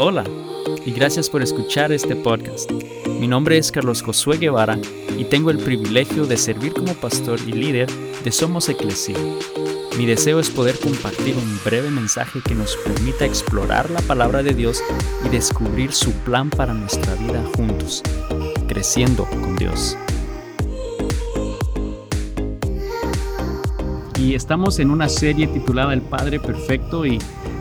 Hola y gracias por escuchar este podcast. Mi nombre es Carlos Josué Guevara y tengo el privilegio de servir como pastor y líder de Somos Eclesia. Mi deseo es poder compartir un breve mensaje que nos permita explorar la palabra de Dios y descubrir su plan para nuestra vida juntos, creciendo con Dios. Y estamos en una serie titulada El Padre Perfecto y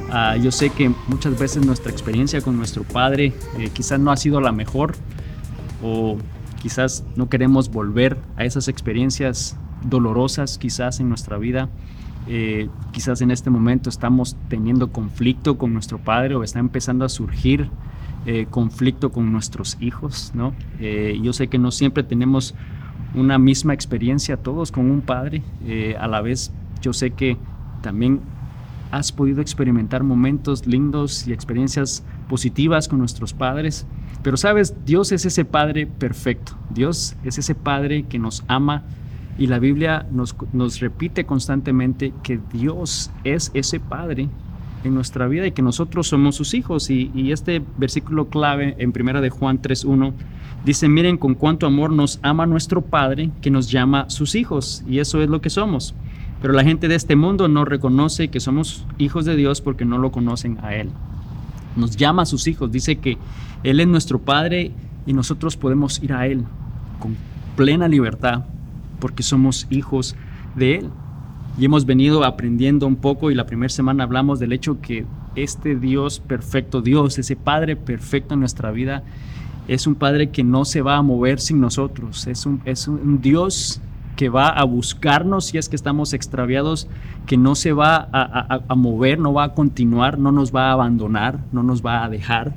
Ah, yo sé que muchas veces nuestra experiencia con nuestro Padre eh, quizás no ha sido la mejor o quizás no queremos volver a esas experiencias dolorosas quizás en nuestra vida. Eh, quizás en este momento estamos teniendo conflicto con nuestro Padre o está empezando a surgir eh, conflicto con nuestros hijos. ¿no? yo sé que no siempre tenemos una misma experiencia todos con un Padre. a la vez yo sé que también has podido experimentar momentos lindos y experiencias positivas con nuestros padres. Pero sabes, Dios es ese Padre perfecto. Dios es ese Padre que nos ama y la Biblia nos, nos repite constantemente que Dios es ese Padre en nuestra vida y que nosotros somos sus hijos. Y, este versículo clave en primera de Juan 3.1 dice, miren con cuánto amor nos ama nuestro Padre que nos llama sus hijos. Y eso es lo que somos. Pero la gente de este mundo no reconoce que somos hijos de Dios porque no lo conocen a Él. Nos llama a sus hijos, dice que Él es nuestro Padre y nosotros podemos ir a Él con plena libertad porque somos hijos de Él. Y hemos venido aprendiendo un poco y la primera semana hablamos del hecho que este Dios perfecto, Dios, ese Padre perfecto en nuestra vida, es un Padre que no se va a mover sin nosotros. Es un, es un Dios que va a buscarnos si es que estamos extraviados, que no se va a, mover, no va a continuar, no nos va a abandonar, no nos va a dejar,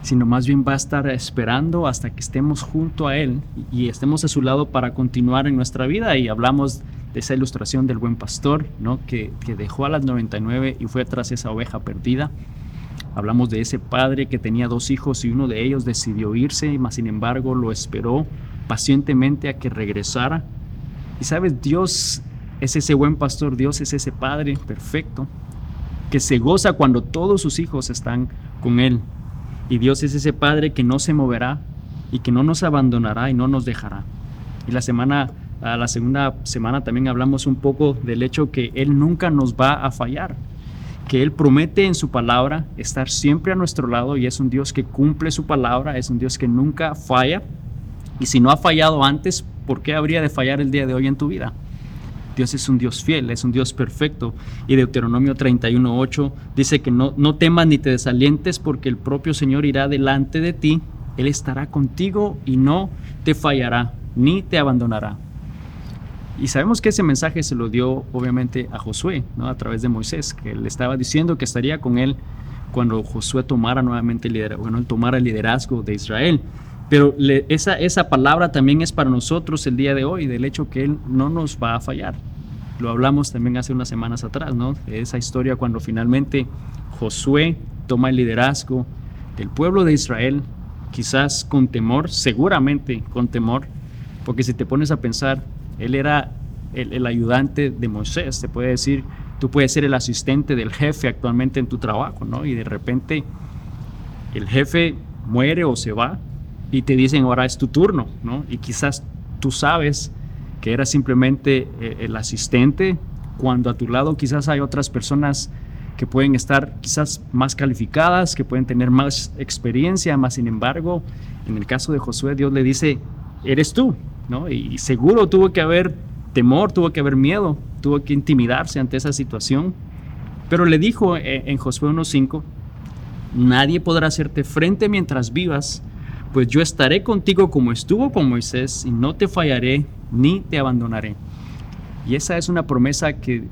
sino más bien va a estar esperando hasta que estemos junto a Él y estemos a su lado para continuar en nuestra vida. Y hablamos de esa ilustración del buen pastor, ¿no? que, que dejó a las 99 y fue tras esa oveja perdida. Hablamos de ese padre que tenía dos hijos y uno de ellos decidió irse, mas sin embargo lo esperó pacientemente a que regresara. Y sabes, Dios es ese buen pastor, Dios es ese Padre perfecto, que se goza cuando todos sus hijos están con Él. Y Dios es ese Padre que no se moverá y que no nos abandonará y no nos dejará. Y la semana, la segunda semana también hablamos un poco del hecho que Él nunca nos va a fallar, que Él promete en su palabra estar siempre a nuestro lado y es un Dios que cumple su palabra, es un Dios que nunca falla y si no ha fallado antes, ¿por qué habría de fallar el día de hoy en tu vida? Dios es un Dios fiel, es un Dios perfecto. Y Deuteronomio 31.8 dice que no, no temas ni te desalientes porque el propio Señor irá delante de ti, Él estará contigo y no te fallará, ni te abandonará. Y sabemos que ese mensaje se lo dio obviamente a Josué, ¿no? a través de Moisés, que le estaba diciendo que estaría con él cuando Josué tomara nuevamente el liderazgo, bueno, tomara el liderazgo de Israel. Pero esa, esa palabra también es para nosotros el día de hoy, del hecho que Él no nos va a fallar. Lo hablamos también hace unas semanas atrás, ¿no? esa historia cuando finalmente Josué toma el liderazgo del pueblo de Israel, quizás con temor, seguramente con temor, porque si te pones a pensar, él era el, el, ayudante de Moisés, te puede decir, tú puedes ser el asistente del jefe actualmente en tu trabajo, ¿no? Y de repente el jefe muere o se va y te dicen ahora es tu turno, ¿no? Y quizás tú sabes que eras simplemente eh, el asistente cuando a tu lado quizás hay otras personas que pueden estar quizás más calificadas, que pueden tener más experiencia, más sin embargo, en el caso de Josué, Dios le dice, eres tú, ¿no? Y seguro tuvo que haber temor, tuvo que haber miedo, tuvo que intimidarse ante esa situación, pero le dijo eh, en Josué 1.5, nadie podrá hacerte frente mientras vivas, pues yo estaré contigo como estuvo con Moisés y no te fallaré ni te abandonaré. Y esa es una promesa que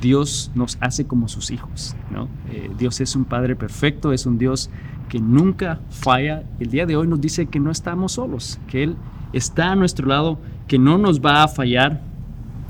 Dios nos hace como sus hijos. Eh, Dios es un Padre perfecto, es un Dios que nunca falla. El día de hoy nos dice que no estamos solos, que Él está a nuestro lado, que no nos va a fallar.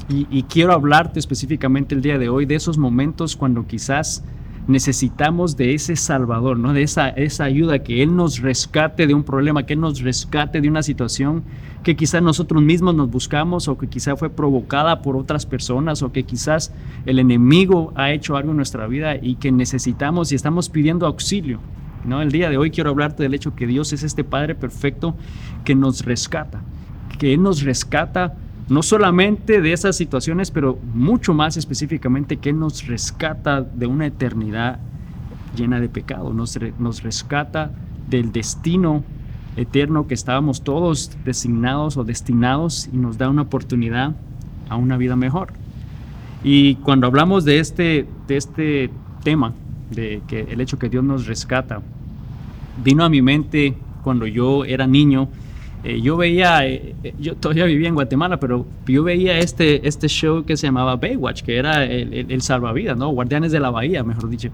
Y quiero hablarte específicamente el día de hoy de esos momentos cuando quizás necesitamos de ese Salvador, ¿no? de esa, esa ayuda, que Él nos rescate de un problema, que Él nos rescate de una situación que quizás nosotros mismos nos buscamos o que quizás fue provocada por otras personas o que quizás el enemigo ha hecho algo en nuestra vida y que necesitamos y estamos pidiendo auxilio. ¿no? El día de hoy quiero hablarte del hecho que Dios es este Padre perfecto que nos rescata, que Él nos rescata no solamente de esas situaciones, pero mucho más específicamente que nos rescata de una eternidad llena de pecado, nos, nos rescata del destino eterno que estábamos todos designados o destinados y nos da una oportunidad a una vida mejor. Y cuando hablamos de este, de este tema, de que el hecho que Dios nos rescata, vino a mi mente cuando yo era niño eh, yo veía, eh, eh, yo todavía vivía en Guatemala, pero yo veía este, este show que se llamaba Baywatch, que era el, salvavidas, ¿no? Guardianes de la Bahía, mejor dicho.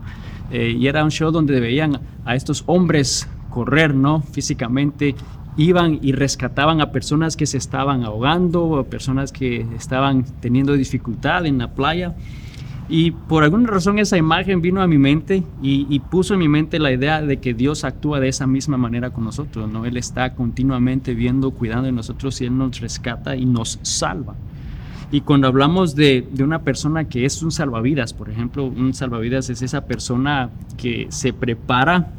y era un show donde veían a estos hombres correr, ¿no? Físicamente, iban y rescataban a personas que se estaban ahogando, a personas que estaban teniendo dificultad en la playa. Y por alguna razón esa imagen vino a mi mente y, puso en mi mente la idea de que Dios actúa de esa misma manera con nosotros, ¿no? Él está continuamente viendo, cuidando de nosotros y Él nos rescata y nos salva. Y cuando hablamos de, de, una persona que es un salvavidas, por ejemplo, un salvavidas es esa persona que se prepara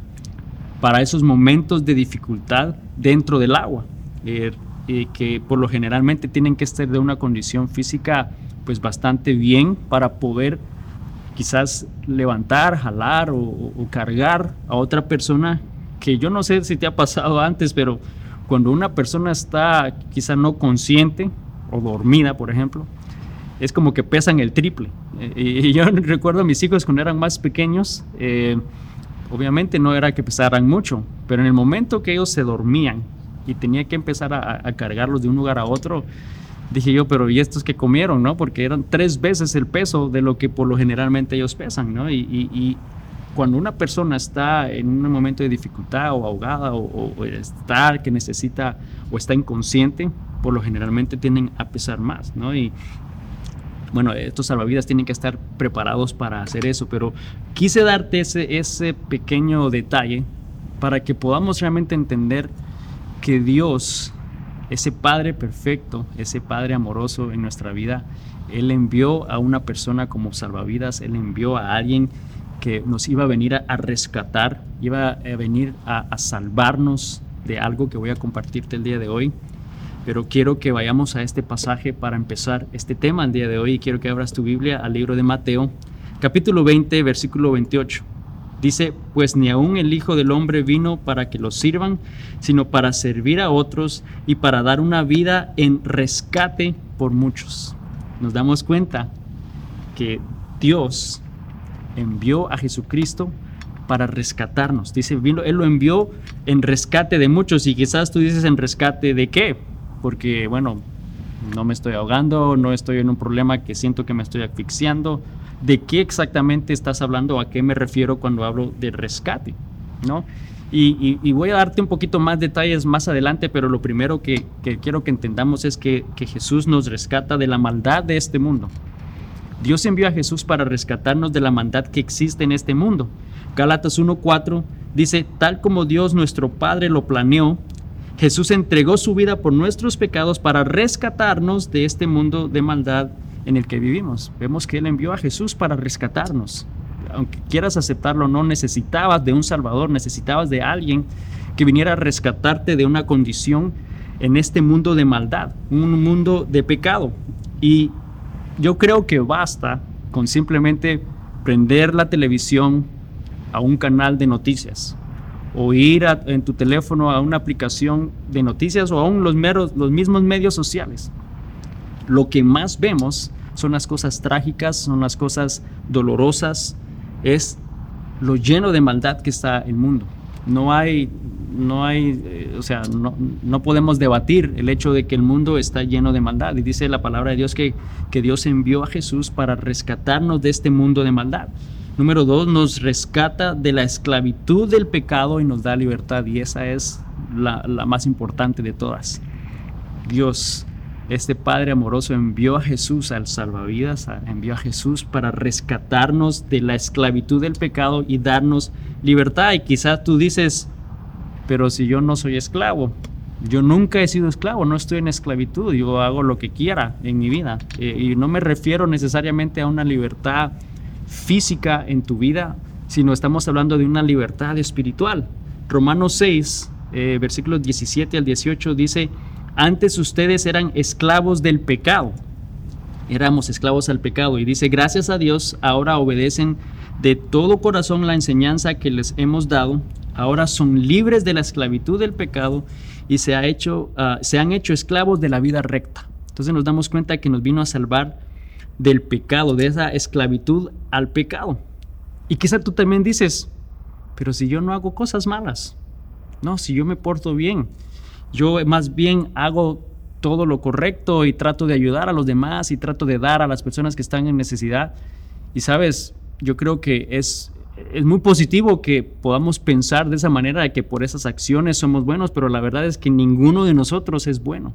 para esos momentos de dificultad dentro del agua, eh, que por lo generalmente tienen que estar de una condición física pues bastante bien para poder quizás levantar, jalar o, cargar a otra persona que yo no sé si te ha pasado antes, pero cuando una persona está quizás no consciente o dormida, por ejemplo, es como que pesan el triple. Eh, y yo recuerdo a mis hijos cuando eran más pequeños, eh, obviamente no era que pesaran mucho, pero en el momento que ellos se dormían y tenía que empezar a cargarlos de un lugar a otro, dije yo, pero ¿y estos que comieron, no? Porque eran tres veces el peso de lo que por lo generalmente ellos pesan, ¿no? Y, cuando una persona está en un momento de dificultad o ahogada o, o, está que necesita o está inconsciente, por lo generalmente tienden a pesar más, ¿no? Y bueno, estos salvavidas tienen que estar preparados para hacer eso, pero quise darte ese, ese pequeño detalle para que podamos realmente entender que Dios ese Padre perfecto, ese Padre amoroso en nuestra vida, Él envió a una persona como salvavidas, Él envió a alguien que nos iba a venir a, rescatar, iba a venir a, salvarnos de algo que voy a compartirte el día de hoy. Pero quiero que vayamos a este pasaje para empezar este tema el día de hoy y quiero que abras tu Biblia al libro de Mateo, capítulo 20, versículo 28. Dice, pues ni aun el Hijo del Hombre vino para que los sirvan, sino para servir a otros y para dar una vida en rescate por muchos. Nos damos cuenta que Dios envió a Jesucristo para rescatarnos. Dice, Él lo envió en rescate de muchos y quizás tú dices en rescate de qué, porque bueno, no me estoy ahogando, no estoy en un problema que siento que me estoy asfixiando, de qué exactamente estás hablando, a qué me refiero cuando hablo de rescate, ¿no? Y, voy a darte un poquito más detalles más adelante, pero lo primero que, quiero que entendamos es que, que Jesús nos rescata de la maldad de este mundo. Dios envió a Jesús para rescatarnos de la maldad que existe en este mundo. Gálatas 1.4 dice, tal como Dios nuestro Padre lo planeó, Jesús entregó su vida por nuestros pecados para rescatarnos de este mundo de maldad en el que vivimos. Vemos que Él envió a Jesús para rescatarnos. Aunque quieras aceptarlo, no necesitabas de un Salvador, necesitabas de alguien que viniera a rescatarte de una condición en este mundo de maldad, un mundo de pecado. Y yo creo que basta con simplemente prender la televisión a un canal de noticias o ir en tu teléfono a una aplicación de noticias o aún los, meros, los mismos medios sociales. Lo que más vemos son las cosas trágicas, son las cosas dolorosas, es lo lleno de maldad que está el mundo. No hay, no hay, eh, o sea, no, no, podemos debatir el hecho de que el mundo está lleno de maldad. Y dice la palabra de Dios que, que Dios envió a Jesús para rescatarnos de este mundo de maldad. Número dos, nos rescata de la esclavitud del pecado y nos da libertad. Y esa es la, la más importante de todas. Dios este Padre amoroso envió a Jesús al salvavidas, envió a Jesús para rescatarnos de la esclavitud del pecado y darnos libertad. Y quizás tú dices, pero si yo no soy esclavo, yo nunca he sido esclavo, no estoy en esclavitud, yo hago lo que quiera en mi vida. Eh, y no me refiero necesariamente a una libertad física en tu vida, sino estamos hablando de una libertad espiritual. Romanos 6, eh, versículos 17 al 18 dice, antes ustedes eran esclavos del pecado. Éramos esclavos al pecado. Y dice, gracias a Dios, ahora obedecen de todo corazón la enseñanza que les hemos dado. Ahora son libres de la esclavitud del pecado y se, ha hecho, ah, se han hecho esclavos de la vida recta. Entonces nos damos cuenta que nos vino a salvar del pecado, de esa esclavitud al pecado. Y quizá tú también dices, pero si yo no hago cosas malas, no, si yo me porto bien, yo más bien hago todo lo correcto y trato de ayudar a los demás y trato de dar a las personas que están en necesidad. Y sabes, yo creo que es, es muy positivo que podamos pensar de esa manera, de que por esas acciones somos buenos, pero la verdad es que ninguno de nosotros es bueno.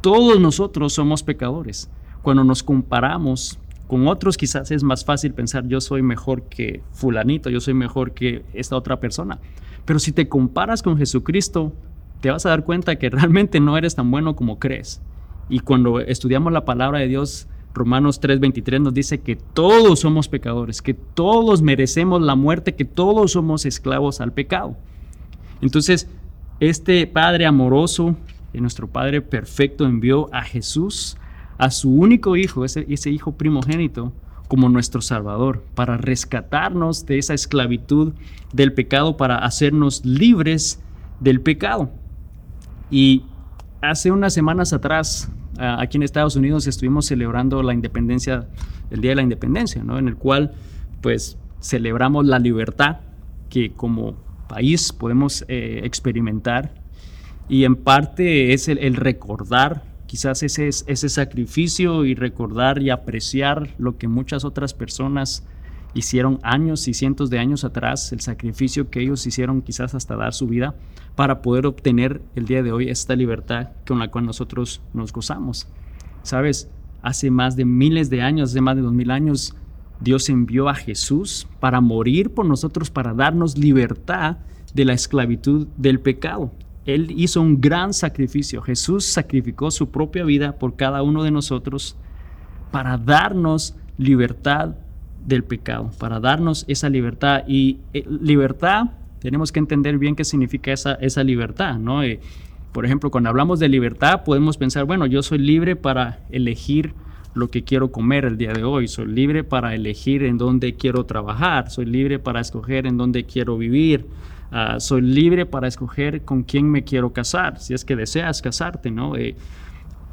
Todos nosotros somos pecadores. Cuando nos comparamos con otros quizás es más fácil pensar yo soy mejor que fulanito, yo soy mejor que esta otra persona. Pero si te comparas con Jesucristo, te vas a dar cuenta que realmente no eres tan bueno como crees. Y cuando estudiamos la palabra de Dios, Romanos 3:23 nos dice que todos somos pecadores, que todos merecemos la muerte, que todos somos esclavos al pecado. Entonces, este Padre amoroso, nuestro Padre perfecto, envió a Jesús, a su único hijo, ese, ese hijo primogénito, como nuestro Salvador, para rescatarnos de esa esclavitud del pecado, para hacernos libres del pecado. Y hace unas semanas atrás, aquí en Estados Unidos, estuvimos celebrando la independencia, el Día de la Independencia, ¿no? en el cual pues celebramos la libertad que como país podemos eh, experimentar y en parte es el, recordar quizás ese, ese sacrificio y recordar y apreciar lo que muchas otras personas hicieron años y cientos de años atrás, el sacrificio que ellos hicieron quizás hasta dar su vida para poder obtener el día de hoy esta libertad con la cual nosotros nos gozamos. Sabes, hace más de miles de años, hace más de dos mil años, Dios envió a Jesús para morir por nosotros, para darnos libertad de la esclavitud del pecado. Él hizo un gran sacrificio. Jesús sacrificó su propia vida por cada uno de nosotros para darnos libertad del pecado, para darnos esa libertad. Y eh, libertad, tenemos que entender bien qué significa esa, esa libertad, ¿no? Eh, por ejemplo, cuando hablamos de libertad, podemos pensar, bueno, yo soy libre para elegir lo que quiero comer el día de hoy, soy libre para elegir en dónde quiero trabajar, soy libre para escoger en dónde quiero vivir, ah, soy libre para escoger con quién me quiero casar, si es que deseas casarte, ¿no? Eh,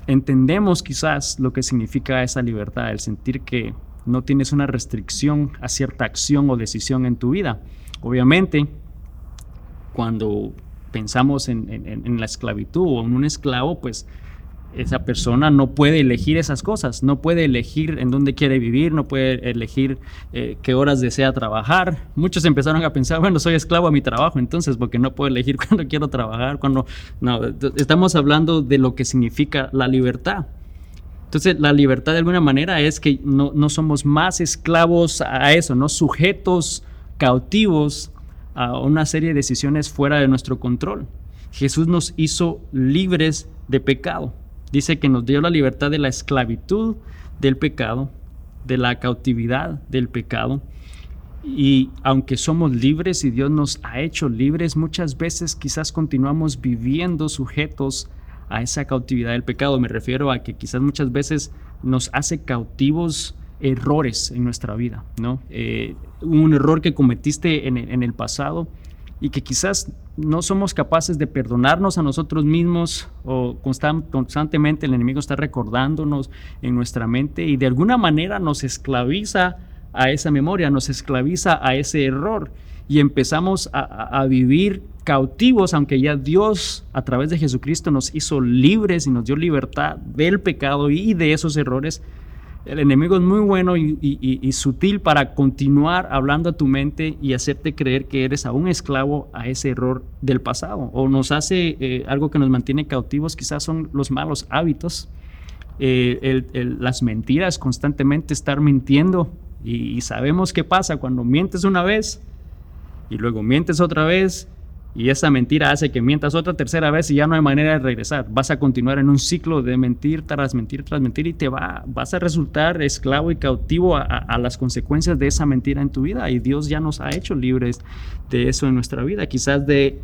entendemos quizás lo que significa esa libertad, el sentir que no tienes una restricción a cierta acción o decisión en tu vida. Obviamente, cuando pensamos en, la esclavitud o en un esclavo, pues esa persona no puede elegir esas cosas, no puede elegir en dónde quiere vivir, no puede elegir eh, qué horas desea trabajar. Muchos empezaron a pensar, bueno, soy esclavo a mi trabajo, entonces, porque no puedo elegir cuándo quiero trabajar, cuando... No, estamos hablando de lo que significa la libertad. Entonces, la libertad de alguna manera es que no, somos más esclavos a eso, no sujetos, cautivos a una serie de decisiones fuera de nuestro control. Jesús nos hizo libres de pecado. Dice que nos dio la libertad de la esclavitud del pecado, de la cautividad del pecado. Y aunque somos libres y Dios nos ha hecho libres, muchas veces quizás continuamos viviendo sujetos a esa cautividad del pecado. Me refiero a que quizás muchas veces nos hace cautivos errores en nuestra vida, ¿no? Eh, un error que cometiste en, el pasado y que quizás no somos capaces de perdonarnos a nosotros mismos o constantemente el enemigo está recordándonos en nuestra mente y de alguna manera nos esclaviza a esa memoria, nos esclaviza a ese error y empezamos a, vivir cautivos, aunque ya Dios a través de Jesucristo nos hizo libres y nos dio libertad del pecado y de esos errores. El enemigo es muy bueno y, sutil para continuar hablando a tu mente y hacerte creer que eres aún esclavo a ese error del pasado. O nos hace eh, algo que nos mantiene cautivos, quizás son los malos hábitos eh, las mentiras, constantemente estar mintiendo. Y, sabemos qué pasa cuando mientes una vez y luego mientes otra vez y esa mentira hace que mientas otra tercera vez y ya no hay manera de regresar. Vas a continuar en un ciclo de mentir tras mentir tras mentir y te va, vas a resultar esclavo y cautivo a, a, las consecuencias de esa mentira en tu vida. Y Dios ya nos ha hecho libres de eso en nuestra vida. Quizás de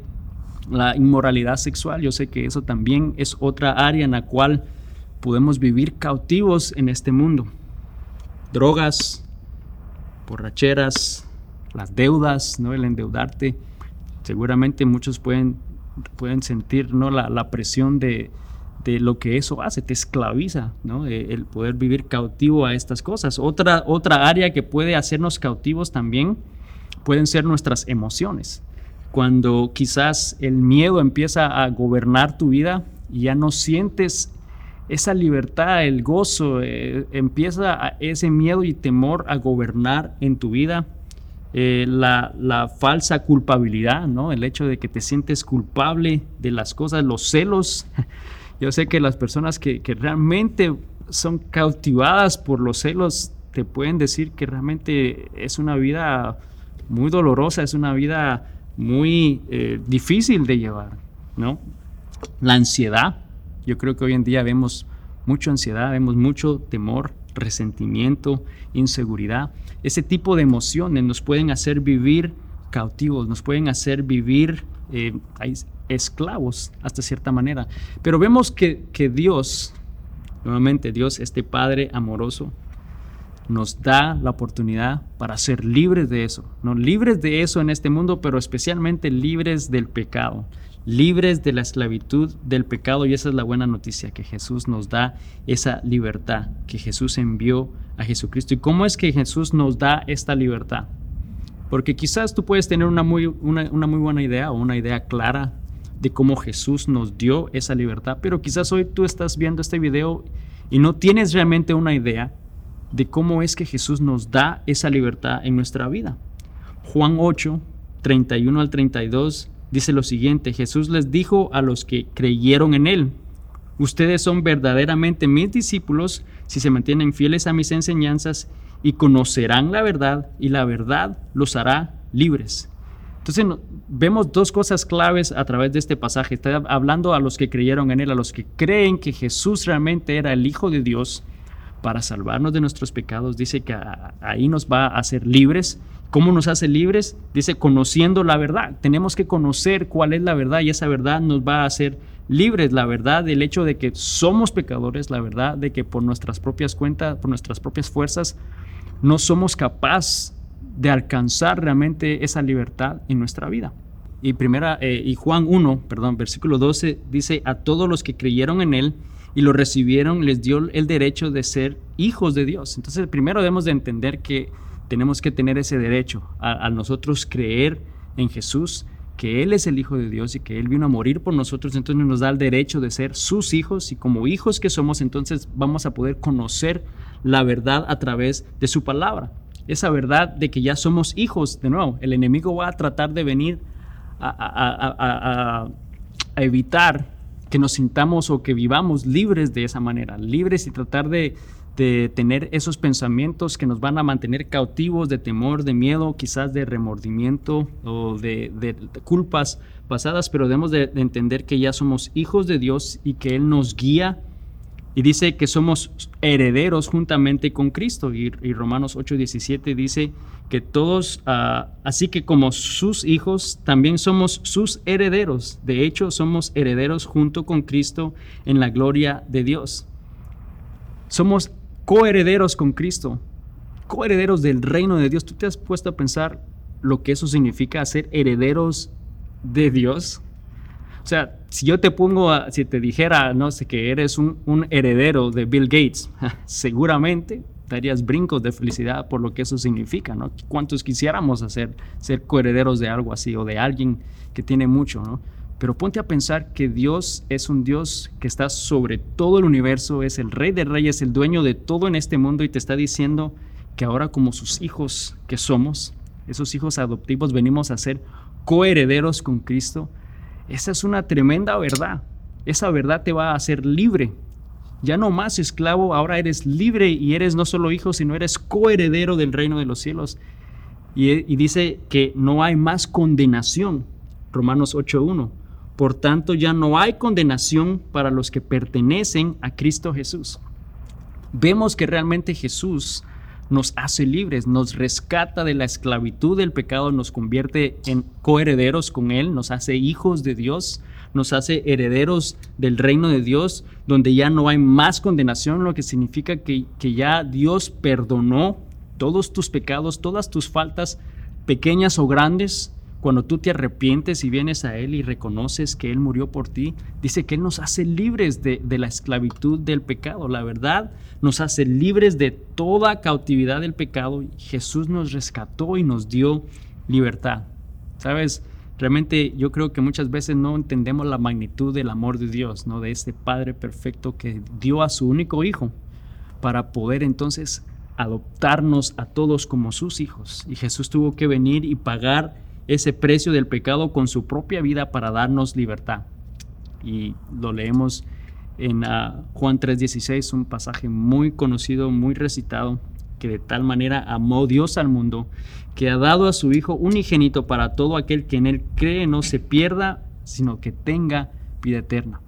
la inmoralidad sexual. Yo sé que eso también es otra área en la cual podemos vivir cautivos en este mundo. Drogas, borracheras, las deudas, ¿no? el endeudarte. Seguramente muchos pueden, pueden sentir ¿no? la, presión de, lo que eso hace, te esclaviza, ¿no? E, el poder vivir cautivo a estas cosas. Otra, otra área que puede hacernos cautivos también pueden ser nuestras emociones. Cuando quizás el miedo empieza a gobernar tu vida y ya no sientes esa libertad, el gozo, eh, empieza ese miedo y temor a gobernar en tu vida. Eh, la, falsa culpabilidad, ¿no? El hecho de que te sientes culpable de las cosas, los celos. Yo sé que las personas que, realmente son cautivadas por los celos te pueden decir que realmente es una vida muy dolorosa, es una vida muy eh, difícil de llevar, ¿no? La ansiedad, yo creo que hoy en día vemos mucha ansiedad, vemos mucho temor, resentimiento, inseguridad. Ese tipo de emociones nos pueden hacer vivir cautivos, nos pueden hacer vivir eh, esclavos hasta cierta manera. Pero vemos que, que Dios, nuevamente Dios, este Padre amoroso, nos da la oportunidad para ser libres de eso, no libres de eso en este mundo, pero especialmente libres del pecado, libres de la esclavitud del pecado y esa es la buena noticia, que Jesús nos da esa libertad, que Jesús envió a Jesucristo. ¿Y cómo es que Jesús nos da esta libertad? Porque quizás tú puedes tener una muy, una, muy buena idea o una idea clara de cómo Jesús nos dio esa libertad, pero quizás hoy tú estás viendo este video y no tienes realmente una idea de cómo es que Jesús nos da esa libertad en nuestra vida. Juan 8, 31 al 32 dice lo siguiente, Jesús les dijo a los que creyeron en Él, ustedes son verdaderamente mis discípulos si se mantienen fieles a mis enseñanzas y conocerán la verdad y la verdad los hará libres. Entonces vemos dos cosas claves a través de este pasaje. Está hablando a los que creyeron en Él, a los que creen que Jesús realmente era el Hijo de Dios para salvarnos de nuestros pecados. Dice que ahí nos va a hacer libres ¿Cómo nos hace libres? Dice, conociendo la verdad. Tenemos que conocer cuál es la verdad y esa verdad nos va a hacer libres. La verdad del hecho de que somos pecadores, la verdad de que por nuestras propias cuentas, por nuestras propias fuerzas, no somos capaces de alcanzar realmente esa libertad en nuestra vida. Y, primera, eh, y Juan 1, perdón, versículo 12 dice, a todos los que creyeron en Él y lo recibieron, les dio el derecho de ser hijos de Dios. Entonces, primero debemos de entender que tenemos que tener ese derecho a, nosotros creer en Jesús, que Él es el Hijo de Dios y que Él vino a morir por nosotros, entonces nos da el derecho de ser sus hijos y como hijos que somos, entonces vamos a poder conocer la verdad a través de su palabra. Esa verdad de que ya somos hijos, de nuevo, el enemigo va a tratar de venir a, evitar que nos sintamos o que vivamos libres de esa manera, libres y tratar de, de tener esos pensamientos que nos van a mantener cautivos de temor, de miedo, quizás de remordimiento o de, culpas pasadas, pero debemos de, entender que ya somos hijos de Dios y que Él nos guía y dice que somos herederos juntamente con Cristo. Y, Romanos 8:17 dice que todos, ah, así que como sus hijos, también somos sus herederos. De hecho, somos herederos junto con Cristo en la gloria de Dios. Somos coherederos con Cristo, coherederos del reino de Dios. ¿Tú te has puesto a pensar lo que eso significa ser herederos de Dios? O sea, si yo te pongo, si te dijera, no sé, que eres un, un heredero de Bill Gates, seguramente darías brincos de felicidad por lo que eso significa, ¿no? ¿Cuántos quisiéramos hacer, ser coherederos de algo así o de alguien que tiene mucho, ¿no? Pero ponte a pensar que Dios es un Dios que está sobre todo el universo, es el rey de reyes, el dueño de todo en este mundo y te está diciendo que ahora como sus hijos que somos, esos hijos adoptivos, venimos a ser coherederos con Cristo. Esa es una tremenda verdad. Esa verdad te va a hacer libre. ya no más esclavo, ahora eres libre y eres no solo hijo, sino eres coheredero del reino de los cielos. Y, y dice que no hay más condenación, Romanos 8.1. Por tanto, ya no hay condenación para los que pertenecen a Cristo Jesús. Vemos que realmente Jesús nos hace libres, nos rescata de la esclavitud del pecado, nos convierte en coherederos con Él, nos hace hijos de Dios, nos hace herederos del reino de Dios, donde ya no hay más condenación, lo que significa que, que ya Dios perdonó todos tus pecados, todas tus faltas, pequeñas o grandes, cuando tú te arrepientes y vienes a Él y reconoces que Él murió por ti, dice que Él nos hace libres de, la esclavitud del pecado. La verdad nos hace libres de toda cautividad del pecado. Jesús nos rescató y nos dio libertad. ¿Sabes? Realmente yo creo que muchas veces no entendemos la magnitud del amor de Dios, ¿no? De este Padre perfecto que dio a su único Hijo para poder entonces adoptarnos a todos como sus hijos. Y Jesús tuvo que venir y pagar ese precio del pecado con su propia vida para darnos libertad. Y lo leemos en uh, Juan 3:16, un pasaje muy conocido, muy recitado, que de tal manera amó Dios al mundo, que ha dado a su Hijo unigénito para todo aquel que en él cree no se pierda, sino que tenga vida eterna.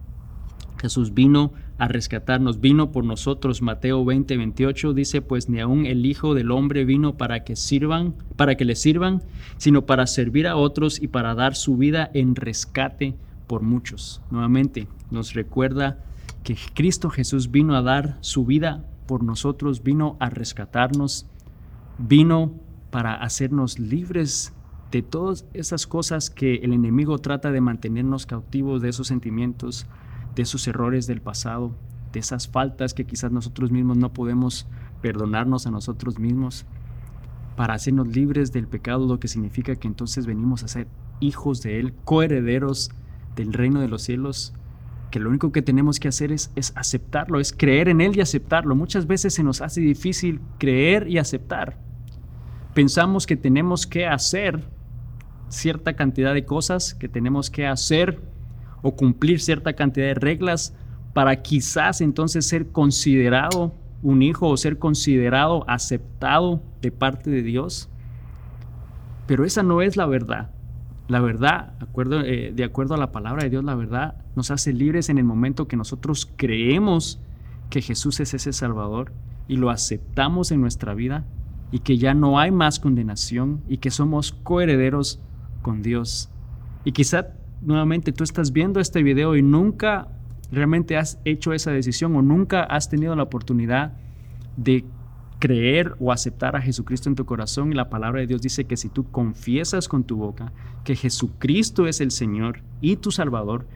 Jesús vino a rescatarnos, vino por nosotros. Mateo 20, 28 dice, pues ni aun el Hijo del Hombre vino para que sirvan, para que le sirvan, sino para servir a otros y para dar su vida en rescate por muchos. Nuevamente nos recuerda que Cristo Jesús vino a dar su vida por nosotros, vino a rescatarnos, vino para hacernos libres de todas esas cosas que el enemigo trata de mantenernos cautivos de esos sentimientos, de esos errores del pasado, de esas faltas que quizás nosotros mismos no podemos perdonarnos a nosotros mismos, para hacernos libres del pecado, lo que significa que entonces venimos a ser hijos de Él, coherederos del reino de los cielos, que lo único que tenemos que hacer es, es aceptarlo, es creer en Él y aceptarlo. Muchas veces se nos hace difícil creer y aceptar. Pensamos que tenemos que hacer cierta cantidad de cosas, que tenemos que hacer o cumplir cierta cantidad de reglas para quizás entonces ser considerado un hijo o ser considerado aceptado de parte de Dios. Pero esa no es la verdad. La verdad, eh, de acuerdo a la palabra de Dios, la verdad nos hace libres en el momento que nosotros creemos que Jesús es ese Salvador y lo aceptamos en nuestra vida y que ya no hay más condenación y que somos coherederos con Dios. Y quizá nuevamente tú estás viendo este video y nunca realmente has hecho esa decisión o nunca has tenido la oportunidad de creer o aceptar a Jesucristo en tu corazón y la palabra de Dios dice que si tú confiesas con tu boca que Jesucristo es el Señor y tu Salvador,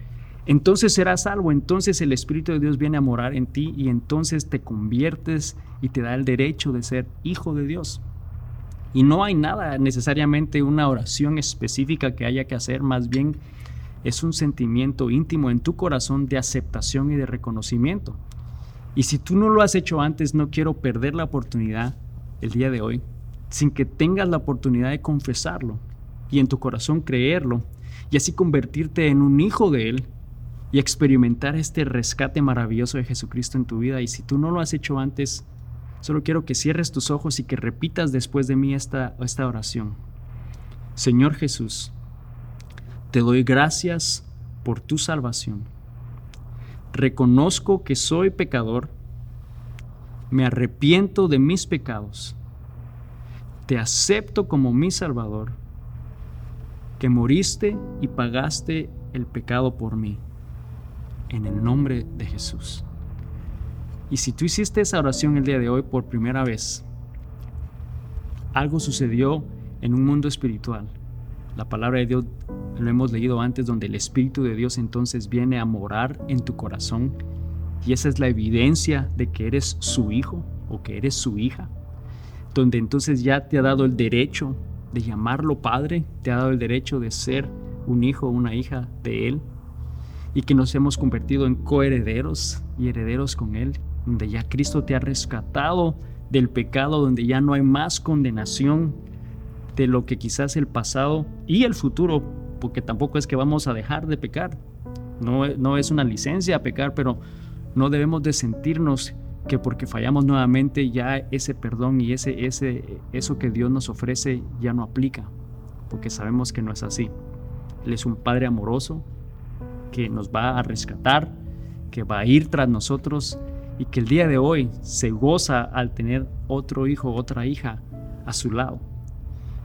entonces serás salvo, entonces el Espíritu de Dios viene a morar en ti y entonces te conviertes y te da el derecho de ser hijo de Dios. Y no hay nada necesariamente una oración específica que haya que hacer, más bien es un sentimiento íntimo en tu corazón de aceptación y de reconocimiento. Y si tú no lo has hecho antes, no quiero perder la oportunidad el día de hoy, sin que tengas la oportunidad de confesarlo y en tu corazón creerlo, y así convertirte en un hijo de Él y experimentar este rescate maravilloso de Jesucristo en tu vida. Y si tú no lo has hecho antes, solo quiero que cierres tus ojos y que repitas después de mí esta, esta oración. Señor Jesús, te doy gracias por tu salvación. Reconozco que soy pecador. Me arrepiento de mis pecados. Te acepto como mi Salvador, que moriste y pagaste el pecado por mí. En el nombre de Jesús. Y si tú hiciste esa oración el día de hoy por primera vez, algo sucedió en un mundo espiritual. La palabra de Dios lo hemos leído antes, donde el Espíritu de Dios entonces viene a morar en tu corazón y esa es la evidencia de que eres su hijo o que eres su hija, donde entonces ya te ha dado el derecho de llamarlo Padre, te ha dado el derecho de ser un hijo o una hija de Él y que nos hemos convertido en coherederos y herederos con Él, donde ya Cristo te ha rescatado del pecado, donde ya no hay más condenación de lo que quizás el pasado y el futuro porque tampoco es que vamos a dejar de pecar. No, no es una licencia a pecar, pero No debemos de sentirnos que porque fallamos nuevamente ya ese perdón y ese, ese, eso que Dios nos ofrece ya no aplica, porque sabemos que no es así. Él es un Padre amoroso que nos va a rescatar, que va a ir tras nosotros y que el día de hoy se goza al tener otro hijo, otra hija a su lado.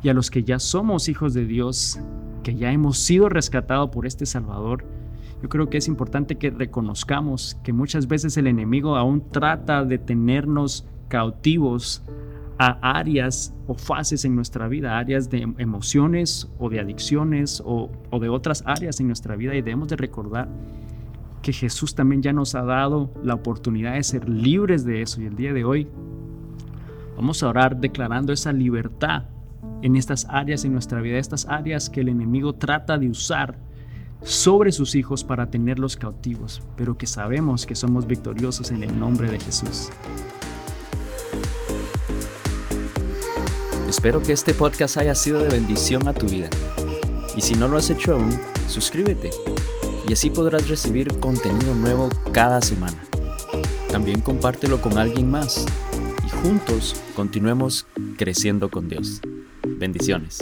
Y a los que ya somos hijos de Dios, que ya hemos sido rescatados por este Salvador, yo creo que es importante que reconozcamos que muchas veces el enemigo aún trata de tenernos cautivos a áreas o fases en nuestra vida, áreas de emociones o de adicciones o, o, de otras áreas en nuestra vida. Y debemos de recordar que Jesús también ya nos ha dado la oportunidad de ser libres de eso. Y el día de hoy vamos a orar declarando esa libertad en estas áreas en nuestra vida, estas áreas que el enemigo trata de usar sobre sus hijos para tenerlos cautivos, pero que sabemos que somos victoriosos en el nombre de Jesús. Espero que este podcast haya sido de bendición a tu vida. Y si no lo has hecho aún, suscríbete y así podrás recibir contenido nuevo cada semana. También compártelo con alguien más y juntos continuemos creciendo con Dios. Bendiciones.